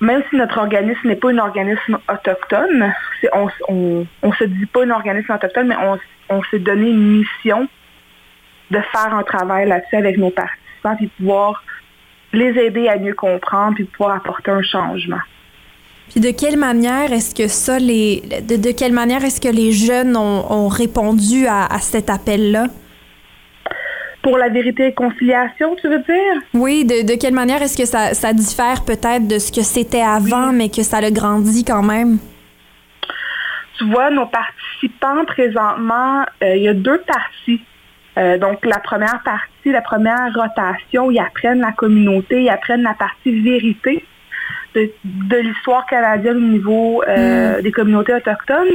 même si notre organisme n'est pas un organisme autochtone, on, ne se dit pas un organisme autochtone, mais on, s'est donné une mission de faire un travail là-dessus avec nos participants, puis pouvoir les aider à mieux comprendre, puis pouvoir apporter un changement. Puis de quelle manière est-ce que ça, les, de, quelle manière est-ce que les jeunes ont, répondu à, cet appel-là? Pour la vérité et conciliation, tu veux dire? Oui, de, quelle manière est-ce que ça, diffère peut-être de ce que c'était avant, mais que ça a grandi quand même? Tu vois, nos participants présentement, euh, il y a deux parties. Euh, donc, la première partie, la première rotation, ils apprennent la communauté, ils apprennent la partie vérité de, l'histoire canadienne au niveau euh, mm. des communautés autochtones.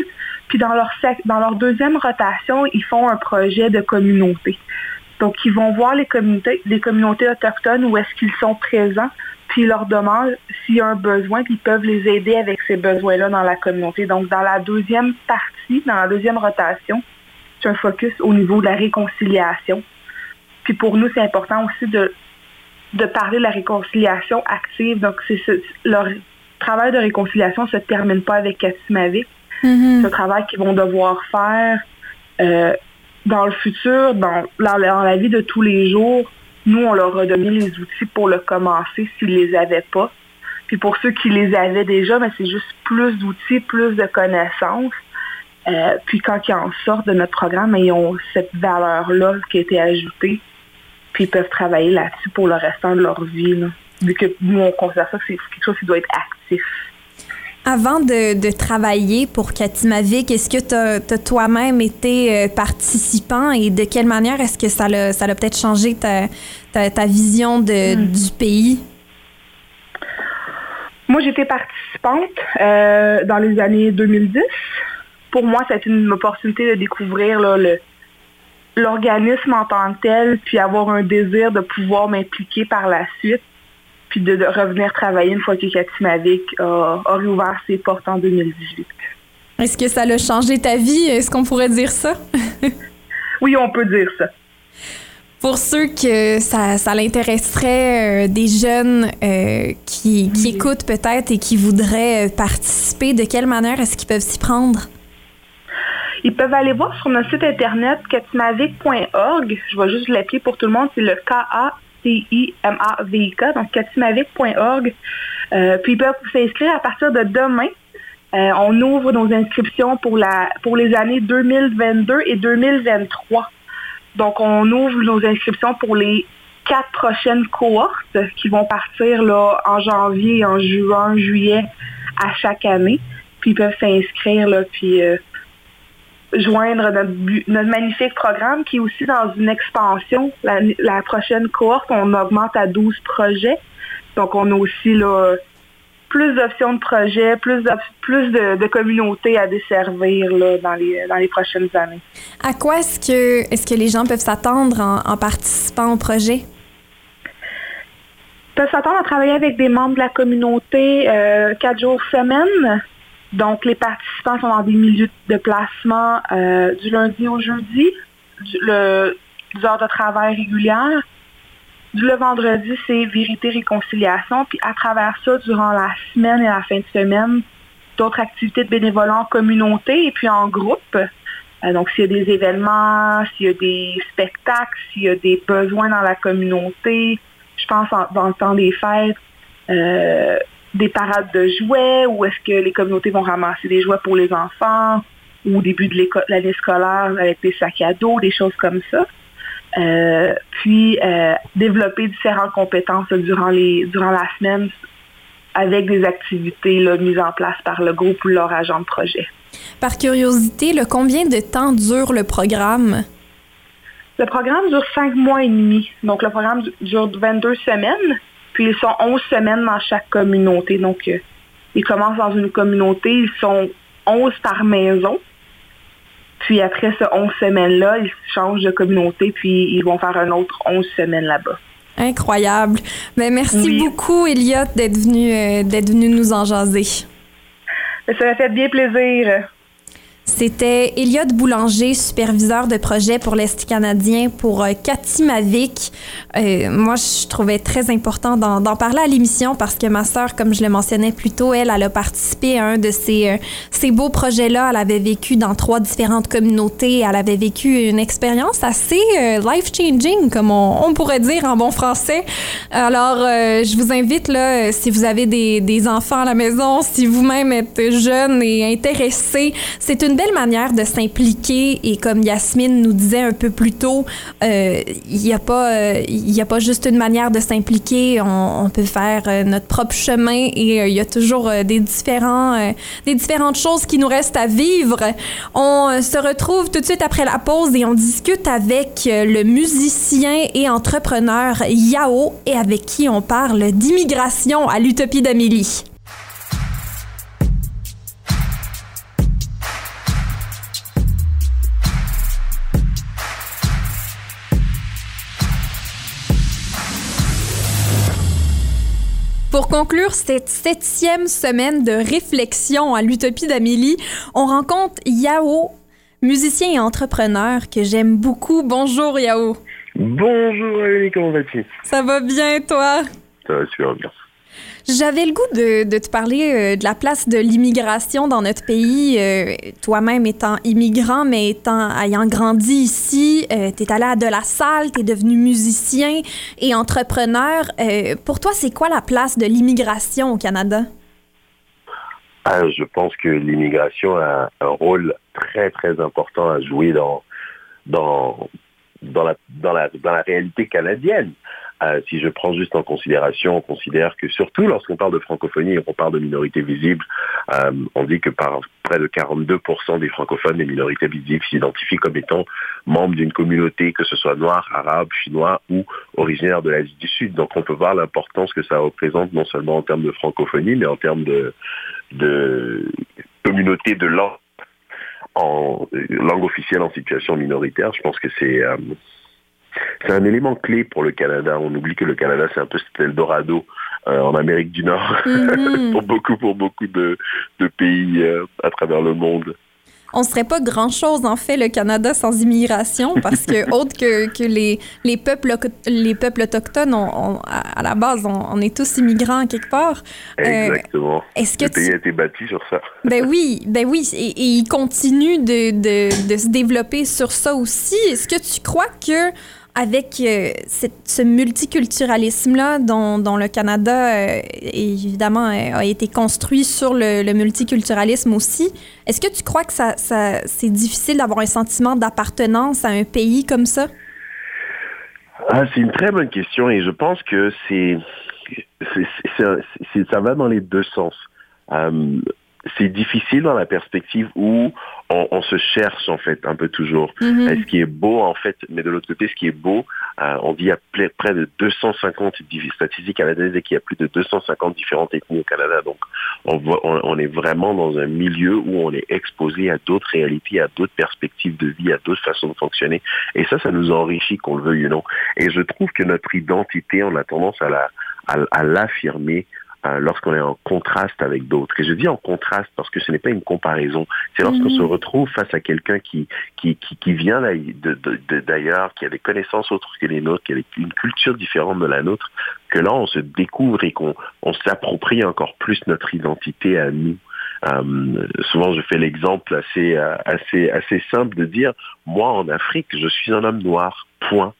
Puis dans leur, dans leur deuxième rotation, ils font un projet de communauté. Donc, ils vont voir les communautés, les communautés autochtones où est-ce qu'ils sont présents, puis ils leur demandent s'il y a un besoin, puis ils peuvent les aider avec ces besoins-là dans la communauté. Donc, dans la deuxième partie, dans la deuxième rotation, c'est un focus au niveau de la réconciliation. Puis pour nous, c'est important aussi de de parler de la réconciliation active. Donc, c'est leur travail de réconciliation ne se termine pas avec Katimavik. ce travail qu'ils vont devoir faire euh, dans le futur, dans, dans, la vie de tous les jours. Nous, on leur a donné les outils pour le commencer s'ils les avaient pas. Puis pour ceux qui les avaient déjà, mais c'est juste plus d'outils, plus de connaissances. Euh, puis quand ils en sortent de notre programme, ils ont cette valeur-là qui a été ajoutée. Puis ils peuvent travailler là-dessus pour le restant de leur vie. Là. Vu que nous, on considère ça que c'est quelque chose qui doit être actif. Avant de, travailler pour Katimavik, est-ce que tu as, toi-même été euh, participant et de quelle manière est-ce que ça l'a, ça peut-être changé ta, ta, vision de, hmm. du pays? Moi, j'étais participante euh, dans les années 2010. Pour moi, c'est une opportunité de découvrir le, l'organisme en tant que tel, puis avoir un désir de pouvoir m'impliquer par la suite puis de, revenir travailler une fois que Katimavik a, a réouvert ses portes en 2018. Est-ce que ça a changé ta vie? Est-ce qu'on pourrait dire ça? oui, on peut dire ça. Pour ceux que ça, ça l'intéresserait, euh, des jeunes euh, qui, qui écoutent peut-être et qui voudraient euh, participer, de quelle manière est-ce qu'ils peuvent s'y prendre? Ils peuvent aller voir sur notre site internet katimavik.org. Je vais juste l'appeler pour tout le monde. C'est le K-A C-I-M-A-V-I-K, donc katimavik.org. Euh, puis ils peuvent s'inscrire à partir de demain. Euh, on ouvre nos inscriptions pour, la, pour les années 2022 et 2023. Donc, on ouvre nos inscriptions pour les quatre prochaines cohortes qui vont partir là, en janvier, en juin, juillet à chaque année. Puis ils peuvent s'inscrire, là, puis euh, joindre notre, magnifique programme qui est aussi dans une expansion. La, prochaine cohorte, on augmente à 12 projets. Donc, on a aussi là, plus d'options de projets, plus de, plus de, communautés à desservir là, dans, les, dans les prochaines années. À quoi est-ce que, est que les gens peuvent s'attendre en, participant au projet? Ils peuvent s'attendre à travailler avec des membres de la communauté euh, quatre jours semaine. Donc, les participants sont dans des milieux de placement euh, du lundi au jeudi, du, le, heures de travail régulières. Du le vendredi, c'est vérité, réconciliation. Puis à travers ça, durant la semaine et la fin de semaine, d'autres activités de bénévolat en communauté et puis en groupe. Euh, donc, s'il y a des événements, s'il y a des spectacles, s'il y a des besoins dans la communauté, je pense dans le temps des fêtes, euh, des parades de jouets ou est-ce que les communautés vont ramasser des jouets pour les enfants ou au début de l'année scolaire avec des sacs à dos, des choses comme ça. Euh, puis euh, développer différentes compétences durant les durant la semaine avec des activités mises en place par le groupe ou leur agent de projet. Par curiosité, le combien de temps dure le programme? Le programme dure cinq mois et demi. Donc le programme dure 22 semaines. Puis ils sont 11 semaines dans chaque communauté. Donc, euh, ils commencent dans une communauté, ils sont 11 par maison. Puis après ces 11 semaines-là, ils changent de communauté, puis ils vont faire un autre 11 semaines là-bas. Incroyable. Mais ben, merci beaucoup, Elliot, d'être venu, euh, d'être venu nous en jaser. Ça m'a fait bien plaisir. C'était Elliot Boulanger, superviseur de projet pour l'Est canadien pour euh, Cathy Mavic. Euh, moi, je trouvais très important d'en parler à l'émission parce que ma sœur, comme je le mentionnais plus tôt, elle, elle a participé à un de ces, euh, ces beaux projets-là. Elle avait vécu dans trois différentes communautés. Elle avait vécu une expérience assez life-changing, comme on, on, pourrait dire en bon français. Alors, je vous invite, là, si vous avez des, des enfants à la maison, si vous-même êtes jeune et intéressé, c'est une belle manière de s'impliquer et comme Yasmine nous disait un peu plus tôt, euh, il n'y a pas euh, a pas juste une manière de s'impliquer, on, peut faire euh, notre propre chemin et il y a toujours des différents des différentes choses qui nous restent à vivre. On se retrouve tout de suite après la pause et on discute avec le musicien et entrepreneur Yao et avec qui on parle d'immigration à l'Utopie d'Amélie. Pour conclure cette septième semaine de réflexion à l'Utopie d'Amélie, on rencontre Yao, musicien et entrepreneur que j'aime beaucoup. Bonjour Yao. Bonjour Amélie, comment vas-tu? Ça va bien toi? Ça va super bien. J'avais le goût de, te parler euh, de la place de l'immigration dans notre pays. Euh, Toi-même étant immigrant, mais étant, ayant grandi ici, euh, tu es allé à De La Salle, tu es devenu musicien et entrepreneur. Euh, pour toi, c'est quoi la place de l'immigration au Canada? Ah, je pense que l'immigration a un rôle très très important à jouer dans dans dans la dans la réalité canadienne. Euh, si je prends juste en considération, on considère que surtout lorsqu'on parle de francophonie et qu'on parle de minorités visibles, euh, on dit que par près de 42% des francophones, des minorités visibles, s'identifient comme étant membres d'une communauté, que ce soit noir, arabe, chinois ou originaire de l'Asie du Sud. Donc on peut voir l'importance que ça représente non seulement en termes de francophonie, mais en termes de, de communauté de langue en langue officielle en situation minoritaire. Je pense que c'est euh, c'est un élément clé pour le Canada. On oublie que le Canada, c'est un peu cet Eldorado euh, en Amérique du Nord Mhm. pour beaucoup, pour beaucoup de, de pays euh, à travers le monde. On serait pas grand-chose, en fait, le Canada sans immigration, parce que, autre que, que les, les, peuples, les peuples autochtones, on, on- à la base, on, on est tous immigrants quelque part. Euh, Exactement. Est-ce que le pays tu... a été bâti sur ça. Ben oui, ben oui, et, et il continue de, de, de se développer sur ça aussi. Est-ce que tu crois que avec euh, ce multiculturalisme-là dont, le Canada, euh, évidemment, euh, a été construit sur le, multiculturalisme aussi, est-ce que tu crois que c'est difficile d'avoir un sentiment d'appartenance à un pays comme ça? Ah, c'est une très bonne question et je pense que c'est, ça va dans les deux sens. C'est difficile dans la perspective où on, on se cherche en fait un peu toujours. Mhm. Ce qui est beau en fait, mais de l'autre côté, ce qui est beau, euh, on dit ple- près de 250 div- statistiques canadiennes et qu'il y a plus de 250 différentes ethnies au Canada. Donc on, voit, on, on est vraiment dans un milieu où on est exposé à d'autres réalités, à d'autres perspectives de vie, à d'autres façons de fonctionner. Et ça, ça nous enrichit, qu'on le veuille ou non. Et je trouve que notre identité, on a tendance à la à, à l'affirmer euh, lorsqu'on est en contraste avec d'autres. Et je dis en contraste parce que ce n'est pas une comparaison. C'est lorsqu'on Mhm. se retrouve face à quelqu'un qui, qui, qui, qui vient d'ailleurs, qui a des connaissances autres que les nôtres, qui a une culture différente de la nôtre, que là, on se découvre et qu'on on s'approprie encore plus notre identité à nous. Euh, souvent, je fais l'exemple assez, euh, assez, assez simple de dire, moi, en Afrique, je suis un homme noir, point.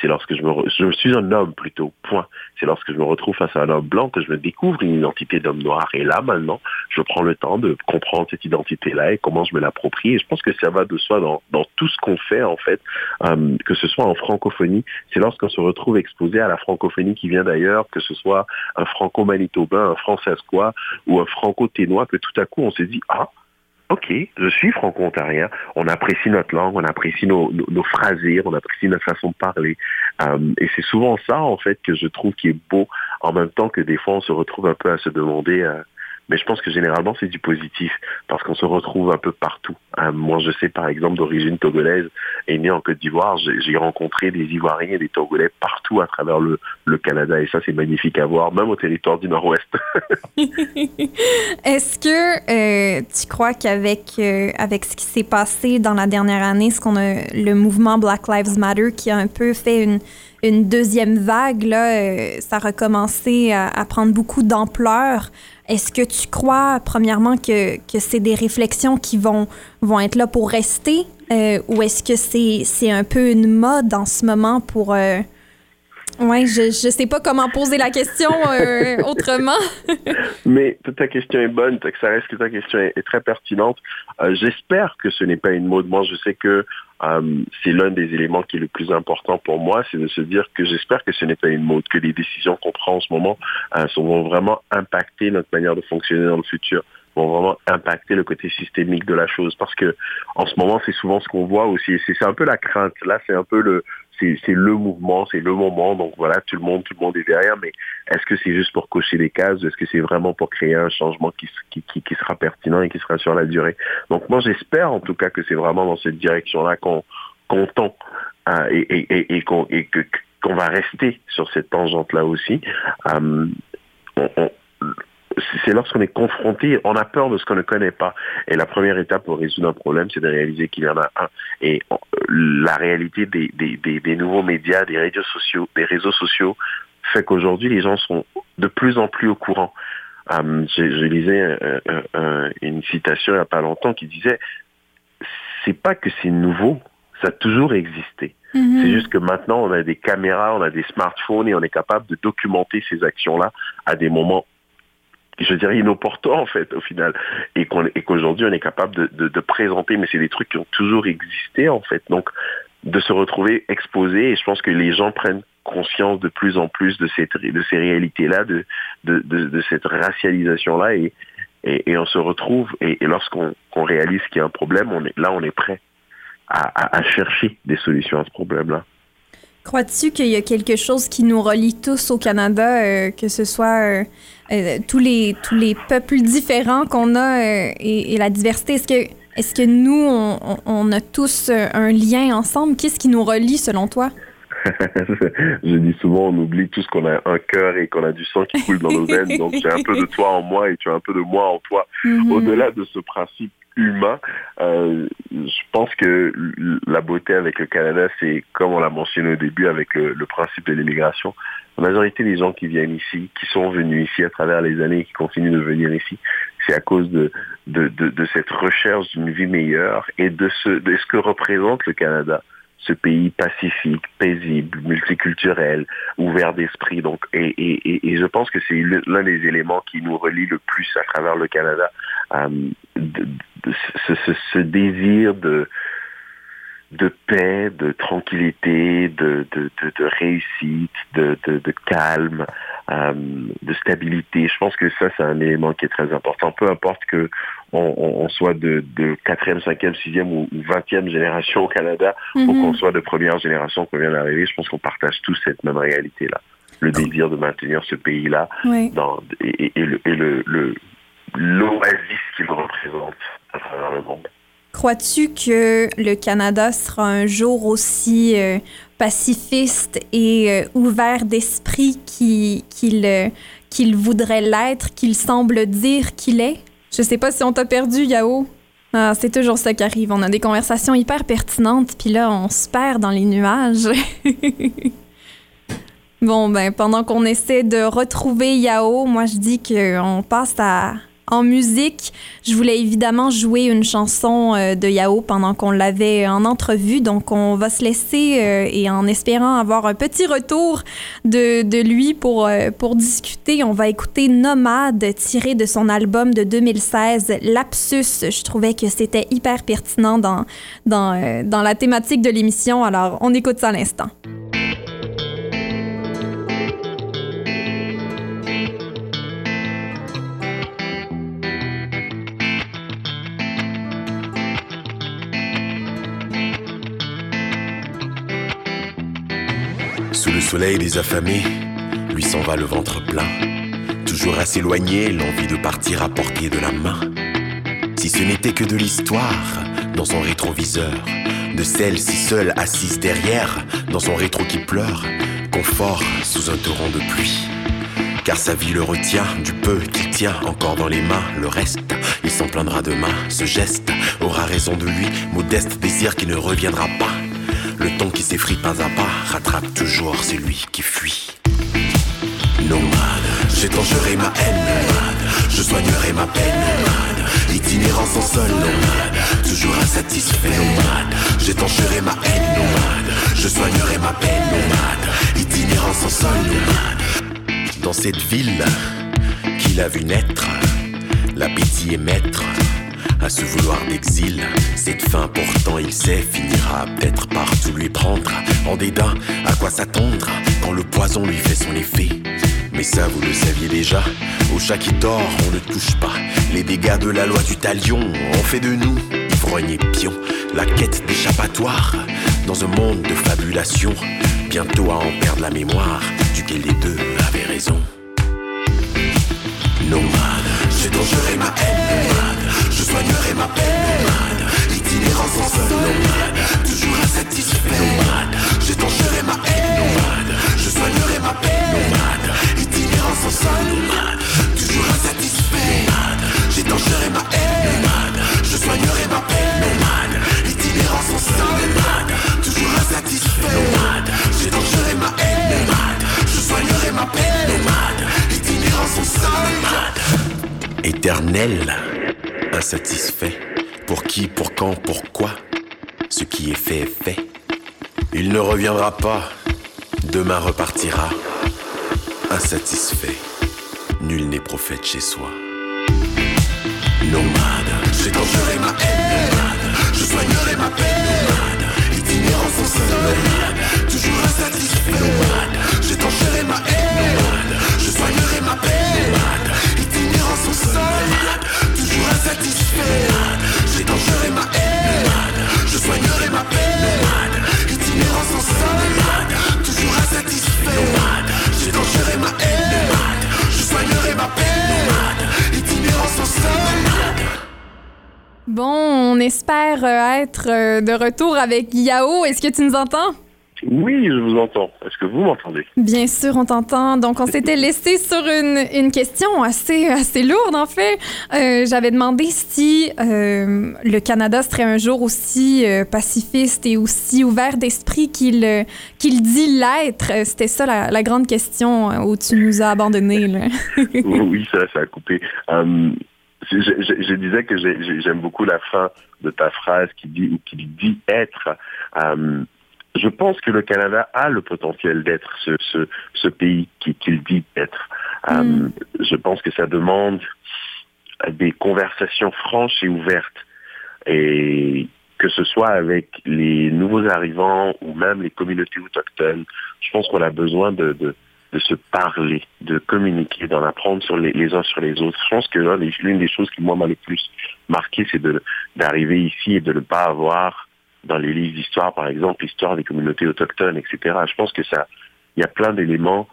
C'est lorsque je me, je suis un homme plutôt, point. C'est lorsque je me retrouve face à un homme blanc que je me découvre une identité d'homme noir. Et là, maintenant, je prends le temps de comprendre cette identité-là et comment je me l'approprie. Et je pense que ça va de soi dans, dans tout ce qu'on fait, en fait, euh, que ce soit en francophonie. C'est lorsqu'on se retrouve exposé à la francophonie qui vient d'ailleurs, que ce soit un franco-manitobain, un françaisquois ou un franco-ténois, que tout à coup, on se dit, ah, OK, je suis franco-ontarien, on apprécie notre langue, on apprécie nos, nos, on apprécie notre façon de parler. Euh, et c'est souvent ça, en fait, que je trouve qui est beau, en même temps que des fois, on se retrouve un peu à se demander... euh, mais je pense que généralement, c'est du positif, parce qu'on se retrouve un peu partout. Euh, moi, je sais, par exemple, d'origine togolaise, et né en Côte d'Ivoire, j'ai rencontré des Ivoiriens et des Togolais partout à travers le, Canada, et ça, c'est magnifique à voir, même au territoire du Nord-Ouest. Est-ce que euh, tu crois qu'avec euh, avec ce qui s'est passé dans la dernière année, ce qu'on a le mouvement Black Lives Matter qui a un peu fait une, deuxième vague, là, euh, ça a recommencé à prendre beaucoup d'ampleur. Est-ce que tu crois, premièrement, que, que c'est des réflexions qui vont, vont être là pour rester? euh, ou est-ce que c'est c'est un peu une mode en ce moment pour... Euh... Ouais, je, je sais pas comment poser la question euh, autrement. Mais ta question est bonne, ça reste que ta question est, est très pertinente. Euh, J'espère que ce n'est pas une mode. Moi, je sais que euh, c'est l'un des éléments qui est le plus important pour moi, c'est de se dire que j'espère que ce n'est pas une mode, que les décisions qu'on prend en ce moment euh, vont vraiment impacter notre manière de fonctionner dans le futur vont vraiment impacter le côté systémique de la chose parce que en ce moment c'est souvent ce qu'on voit aussi c'est un peu la crainte là c'est un peu le c'est le mouvement c'est le moment. Donc voilà tout le monde est derrière. Mais est-ce que c'est juste pour cocher des cases est-ce que c'est vraiment pour créer un changement qui, sera pertinent et qui sera sur la durée? Donc moi j'espère en tout cas que c'est vraiment dans cette direction là qu'on tend euh, et, qu'on va rester sur cette tangente là aussi. Euh, c'est lorsqu'on est confronté, on a peur de ce qu'on ne connaît pas. Et la première étape pour résoudre un problème, c'est de réaliser qu'il y en a un. Et on- la réalité des, des, des, des nouveaux médias, des réseaux sociaux, des réseaux sociaux, fait qu'aujourd'hui les gens sont de plus en plus au courant. Euh, je, je, lisais une citation il n'y a pas longtemps qui disait c'est pas que c'est nouveau, ça a toujours existé. Mm-hmm. C'est juste que maintenant on a des caméras, on a des smartphones et on est capable de documenter ces actions-là à des moments je dirais inopportuns en fait au final. Et qu'aujourd'hui on est capable de, de, de présenter. Mais c'est des trucs qui ont toujours existé en fait. Donc de se retrouver exposé et je pense que les gens prennent conscience de plus en plus de, cette, de ces réalités-là, de, de, de, cette racialisation-là et, et, on se retrouve et, lorsqu'on réalise qu'il y a un problème, on est, là on est prêt à, à, chercher des solutions à ce problème-là. Crois-tu qu'il y a quelque chose qui nous relie tous au Canada, euh, que ce soit euh, euh, tous, les, tous les peuples différents qu'on a et, et, la diversité? Est-ce que est-ce que nous, on, a tous un lien ensemble? Qu'est-ce qui nous relie selon toi? je dis souvent, on oublie tous qu'on a un cœur et qu'on a du sang qui coule dans nos veines. Donc j'ai un peu de toi en moi et tu as un peu de moi en toi. Mm-hmm. Au-delà de ce principe humain, euh, je pense que la beauté avec le Canada, c'est comme on l'a mentionné au début avec le principe de l'immigration. La majorité des gens qui viennent ici, qui sont venus ici à travers les années et qui continuent de venir ici, c'est à cause de, cette recherche d'une vie meilleure et de ce que représente le Canada ce pays pacifique, paisible, multiculturel, ouvert d'esprit. Donc, et, je pense que c'est l'un des éléments qui nous relie le plus à travers le Canada, euh, ce, désir de paix, de tranquillité, de, réussite, de, de, calme, euh, de stabilité. Je pense que ça, c'est un élément qui est très important. Peu importe que on, on soit de, de 4e, 5e, 6e ou 20e génération au Canada, ou mhm. qu'on soit de première génération qu'on vient d'arriver, je pense qu'on partage tous cette même réalité-là. Le désir de maintenir ce pays-là dans et, et, le, et le, le l'oasis qu'il représente à travers le monde. Crois-tu que le Canada sera un jour aussi euh, pacifiste et euh, ouvert d'esprit qu'il euh, qu'il voudrait l'être, qu'il semble dire qu'il est? Je sais pas si on t'a perdu, Yao. Ah, c'est toujours ça qui arrive. On a des conversations hyper pertinentes, puis là, on se perd dans les nuages. bon, ben, pendant qu'on essaie de retrouver Yao, moi, je dis qu'on passe à, en musique, je voulais évidemment jouer une chanson euh, de Yao pendant qu'on l'avait en entrevue. Donc, on va se laisser euh, et en espérant avoir un petit retour de, de lui pour, euh, pour discuter, on va écouter Nomade tiré de son album de 2016, Lapsus. Je trouvais que c'était hyper pertinent dans, dans, dans la thématique de l'émission. Alors, on écoute ça à l'instant. Sous le soleil des affamés, lui s'en va le ventre plein. Toujours à s'éloigner, l'envie de partir à portée de la main. Si ce n'était que de l'histoire dans son rétroviseur, de celle si seule assise derrière, dans son rétro qui pleure, confort sous un torrent de pluie. Car sa vie le retient, du peu qu'il tient encore dans les mains, le reste, il s'en plaindra demain. Ce geste aura raison de lui, modeste désir qui ne reviendra pas. Le ton qui s'effrite pas à pas rattrape toujours celui qui fuit. Nomade, j'étancherai ma haine, je soignerai ma peine, itinérant sans sol, nomade, toujours insatisfait, nomade, j'étancherai ma haine, nomade, je soignerai ma peine, nomade, itinérant sans sol, nomade. Dans cette ville qu'il a vu naître, l'appétit est maître à ce vouloir d'exil. Cette fin, pourtant, il sait, finira peut-être par tout lui prendre. En dédain, à quoi s'attendre quand le poison lui fait son effet? Mais ça, vous le saviez déjà. Au chat qui dort, on ne touche pas. Les dégâts de la loi du talion ont fait de nous ivrognes et pions. La quête d'échappatoire dans un monde de fabulation. Bientôt à en perdre la mémoire, duquel les deux avaient raison. Nomade, j'étancherai ma haine, je soignerai ma peine, nomade. Itinérant sans seul. Toujours insatisfait, nomade. Ma haine. Je soignerai ma peine, nomade. Itinérant sans seul. Toujours insatisfait, nomade. Ma haine, nomade. Je soignerai ma peine, nomade. Itinérant sans seul. Toujours insatisfait, nomade. Ma haine. Je soignerai ma nomade. Éternel, insatisfait. Pour qui, pour quand, pourquoi Ce qui est fait est fait. Il ne reviendra pas. Demain repartira. Insatisfait. Nul n'est prophète chez soi. Nomade, j'étancherai ma haine. Nomade, je soignerai ma peine. Nomade, itinérant sans seul. Nomade, toujours insatisfait. Nomade, j'étancherai ma haine. Nomade, espère euh, être euh, de retour avec Yao. Est-ce que tu nous entends? Oui, je vous entends. Est-ce que vous m'entendez? Bien sûr, on t'entend. Donc, on s'était laissé sur une, une question assez, assez lourde, en fait. Euh, J'avais demandé si euh, le Canada serait un jour aussi euh, pacifiste et aussi ouvert d'esprit qu'il qu'il dit l'être. C'était ça la, la grande question où tu nous as abandonnés. Oui, ça, ça a coupé. Je, je- je disais que j'ai- j'ai- j'aime beaucoup la fin de ta phrase qui dit ou qui dit être. Euh, je pense que le Canada a le potentiel d'être ce, ce, ce pays qui- qu'il dit être. Euh, Mm. Je pense que ça demande des conversations franches et ouvertes. Et que ce soit avec les nouveaux arrivants ou même les communautés autochtones, je pense qu'on a besoin de, de, de se parler, de communiquer, d'en apprendre sur les, uns sur les autres. Je pense que l'une des choses qui moi m'a le plus marqué, c'est d'arriver ici et de ne pas avoir dans les livres d'histoire, par exemple, l'histoire des communautés autochtones, etc. Je pense que ça, il y a plein d'éléments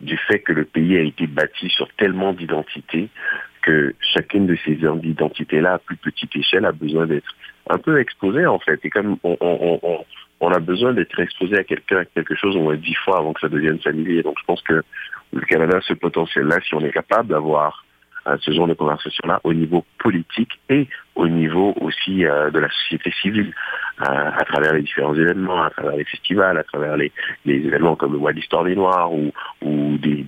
du fait que le pays a été bâti sur tellement d'identités que chacune de ces identités-là, à plus petite échelle, a besoin d'être un peu exposée, en fait. Et comme on- on, a besoin d'être exposé à quelqu'un, à quelque chose au moins dix fois avant que ça devienne familier. Donc je pense que le Canada a ce potentiel-là, si on est capable d'avoir euh, ce genre de conversation-là au niveau politique et au niveau aussi euh, de la société civile, euh, à travers les différents événements, à travers les festivals, à travers les, événements comme le mois d'histoire des Noirs ou, des,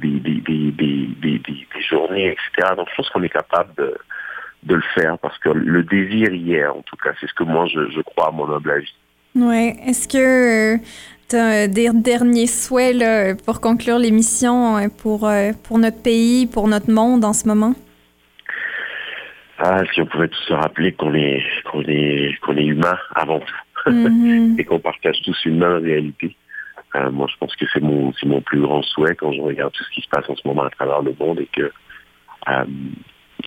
journées, etc. Donc je pense qu'on est capable de, le faire parce que le désir est, en tout cas. C'est ce que moi, je, je crois à mon humble avis. Ouais. Est-ce que tu as des derniers souhaits là, pour conclure l'émission euh, pour, euh, pour notre pays, pour notre monde en ce moment? Ah, si on pouvait tous se rappeler qu'on est, qu'on est, qu'on est humain avant tout Mhm. et qu'on partage tous une même réalité. Euh, moi, je pense que c'est mon, mon plus grand souhait quand je regarde tout ce qui se passe en ce moment à travers le monde et que, euh,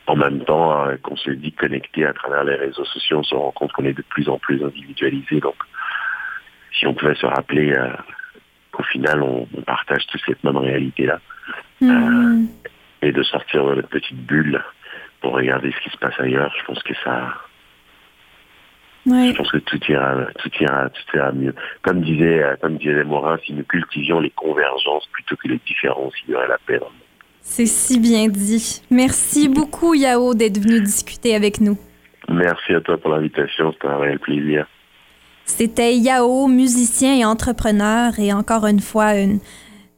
en même temps, euh, qu'on se dit connecté à travers les réseaux sociaux, on se rend compte qu'on est de plus en plus individualisé. Donc, si on pouvait se rappeler euh, qu'au final, on, on partage tous cette même réalité-là Mhm. et de sortir de notre petite bulle pour regarder ce qui se passe ailleurs, je pense que ça, Ouais. je pense que tout ira, tout ira, tout ira mieux. Comme disait, euh, comme disait Morin, si nous cultivions les convergences plutôt que les différences, il y aurait la paix. dans le monde. C'est si bien dit. Merci beaucoup, Yao, d'être venu discuter avec nous. Merci à toi pour l'invitation, c'était un réel plaisir. C'était Yao, musicien et entrepreneur, et encore une fois, une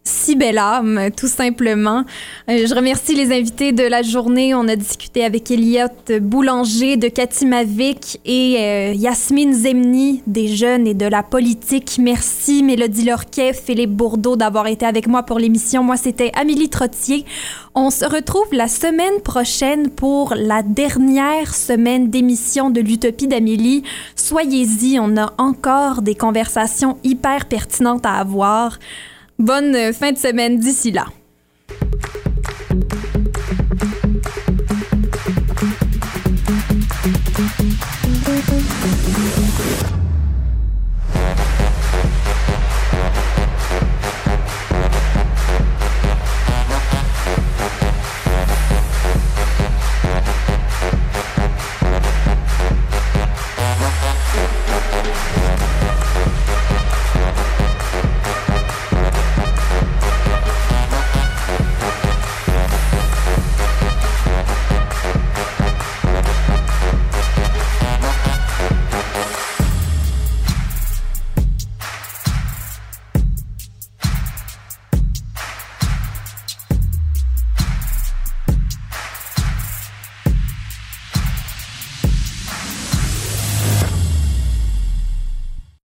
si belle âme, tout simplement. Euh, je remercie les invités de la journée. On a discuté avec Elliot Boulanger de Katimavik et euh, Yasmine Zemni des jeunes et de la politique. Merci Mélodie Lorquet, Philippe Bourdeau d'avoir été avec moi pour l'émission. Moi, c'était Amélie Trottier. On se retrouve la semaine prochaine pour la dernière semaine d'émission de l'Utopie d'Amélie. Soyez-y, on a encore des conversations hyper pertinentes à avoir. Bonne euh, fin de semaine d'ici là.